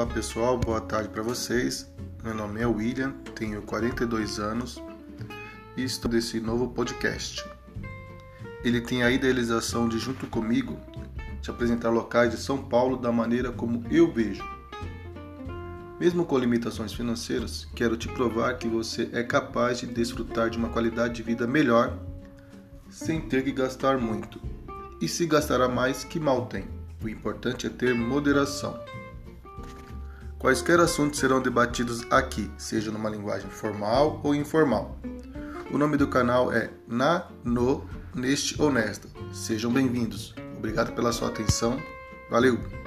Olá pessoal, boa tarde para vocês. Meu nome é William, tenho 42 anos e estou nesse novo podcast. Ele tem a idealização de, junto comigo, te apresentar locais de São Paulo da maneira como eu vejo. Mesmo com limitações financeiras, quero te provar que você é capaz de desfrutar de uma qualidade de vida melhor sem ter que gastar muito. E se gastará mais, que mal tem. O importante é ter moderação. Quaisquer assuntos serão debatidos aqui, seja numa linguagem formal ou informal. O nome do canal é Na, No, Neste ou Nesta. Sejam bem-vindos. Obrigado pela sua atenção. Valeu!